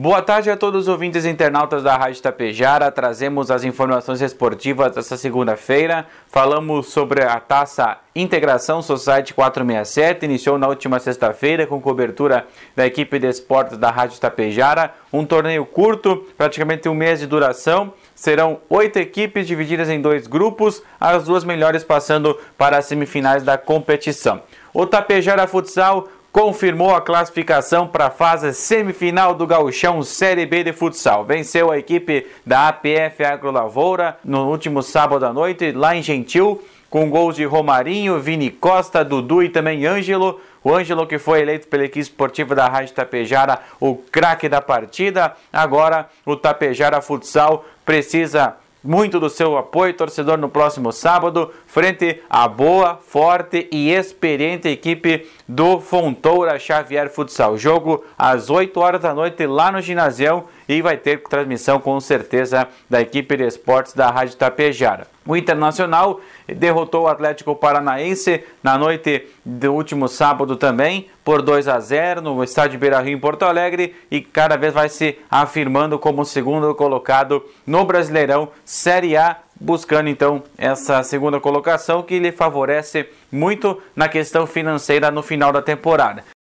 Boa tarde a todos os ouvintes e internautas da Rádio Tapejara. Trazemos as informações esportivas desta segunda-feira. Falamos sobre a taça Integração Society 467. Iniciou na última sexta-feira com cobertura da equipe de esportes da Rádio Tapejara. Um torneio curto, praticamente um mês de duração. Serão oito equipes divididas em dois grupos, as duas melhores passando para as semifinais da competição. O Tapejara Futsal confirmou a classificação para a fase semifinal do Gauchão Série B de futsal. Venceu a equipe da APF Agro Lavoura no último sábado à noite, lá em Gentil, com gols de Romarinho, Vini Costa, Dudu e também Ângelo. O Ângelo que foi eleito pela equipe esportiva da Rádio Tapejara o craque da partida. Agora o Tapejara Futsal precisa muito do seu apoio, torcedor, no próximo sábado, frente à boa, forte e experiente equipe do Fontoura Xavier Futsal. Jogo às 8 horas da noite lá no ginásio e vai ter transmissão com certeza da equipe de esportes da Rádio Tapejara. O Internacional derrotou o Atlético Paranaense na noite do último sábado também por 2 a 0 no estádio Beira-Rio em Porto Alegre e cada vez vai se afirmando como segundo colocado no Brasileirão Série A buscando então essa segunda colocação que lhe favorece muito na questão financeira no final da temporada.